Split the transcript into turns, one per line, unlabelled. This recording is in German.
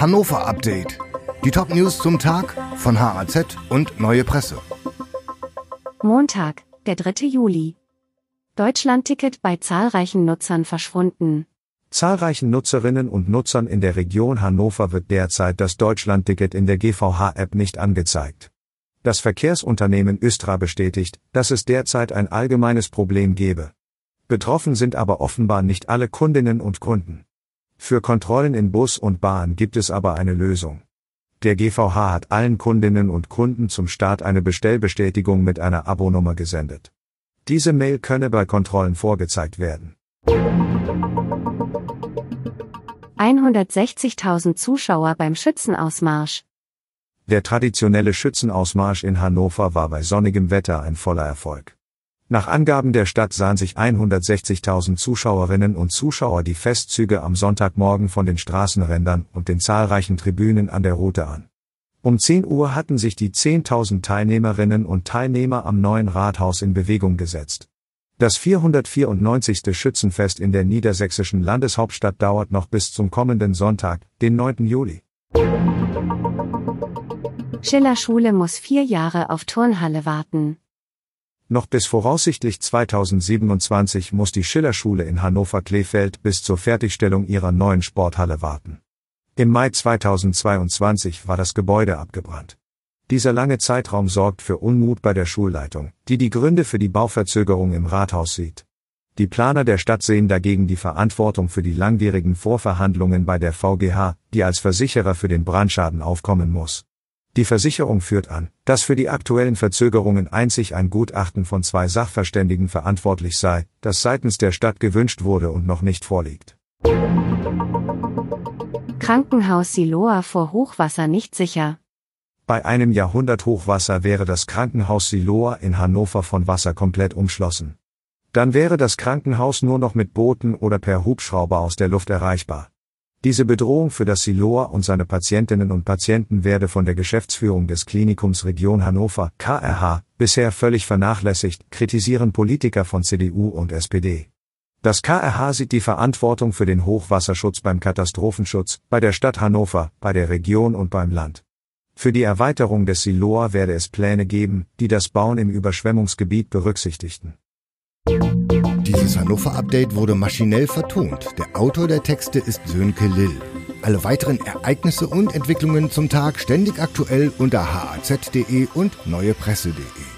Hannover Update. Die Top-News zum Tag von HAZ und Neue Presse.
Montag, der 3. Juli. Deutschlandticket bei zahlreichen Nutzern verschwunden.
Zahlreichen Nutzerinnen und Nutzern in der Region Hannover wird derzeit das Deutschlandticket in der GVH-App nicht angezeigt. Das Verkehrsunternehmen Östra bestätigt, dass es derzeit ein allgemeines Problem gebe. Betroffen sind aber offenbar nicht alle Kundinnen und Kunden. Für Kontrollen in Bus und Bahn gibt es aber eine Lösung. Der GVH hat allen Kundinnen und Kunden zum Start eine Bestellbestätigung mit einer Abonummer gesendet. Diese Mail könne bei Kontrollen vorgezeigt werden.
160.000 Zuschauer beim Schützenausmarsch.
Der traditionelle Schützenausmarsch in Hannover war bei sonnigem Wetter ein voller Erfolg. Nach Angaben der Stadt sahen sich 160.000 Zuschauerinnen und Zuschauer die Festzüge am Sonntagmorgen von den Straßenrändern und den zahlreichen Tribünen an der Route an. Um 10 Uhr hatten sich die 10.000 Teilnehmerinnen und Teilnehmer am neuen Rathaus in Bewegung gesetzt. Das 494. Schützenfest in der niedersächsischen Landeshauptstadt dauert noch bis zum kommenden Sonntag, den 9. Juli.
Schiller Schule muss vier Jahre auf Turnhalle warten.
Noch bis voraussichtlich 2027 muss die Schillerschule in Hannover-Kleefeld bis zur Fertigstellung ihrer neuen Sporthalle warten. Im Mai 2022 war das Gebäude abgebrannt. Dieser lange Zeitraum sorgt für Unmut bei der Schulleitung, die die Gründe für die Bauverzögerung im Rathaus sieht. Die Planer der Stadt sehen dagegen die Verantwortung für die langwierigen Vorverhandlungen bei der VGH, die als Versicherer für den Brandschaden aufkommen muss. Die Versicherung führt an, dass für die aktuellen Verzögerungen einzig ein Gutachten von zwei Sachverständigen verantwortlich sei, das seitens der Stadt gewünscht wurde und noch nicht vorliegt.
Krankenhaus Siloa vor Hochwasser nicht sicher.
Bei einem Jahrhunderthochwasser wäre das Krankenhaus Siloa in Hannover von Wasser komplett umschlossen. Dann wäre das Krankenhaus nur noch mit Booten oder per Hubschrauber aus der Luft erreichbar. Diese Bedrohung für das Siloa und seine Patientinnen und Patienten werde von der Geschäftsführung des Klinikums Region Hannover, KRH, bisher völlig vernachlässigt, kritisieren Politiker von CDU und SPD. Das KRH sieht die Verantwortung für den Hochwasserschutz beim Katastrophenschutz, bei der Stadt Hannover, bei der Region und beim Land. Für die Erweiterung des Siloa werde es Pläne geben, die das Bauen im Überschwemmungsgebiet berücksichtigten.
Dieses Hannover-Update wurde maschinell vertont. Der Autor der Texte ist Sönke Lill. Alle weiteren Ereignisse und Entwicklungen zum Tag ständig aktuell unter haz.de und neuepresse.de.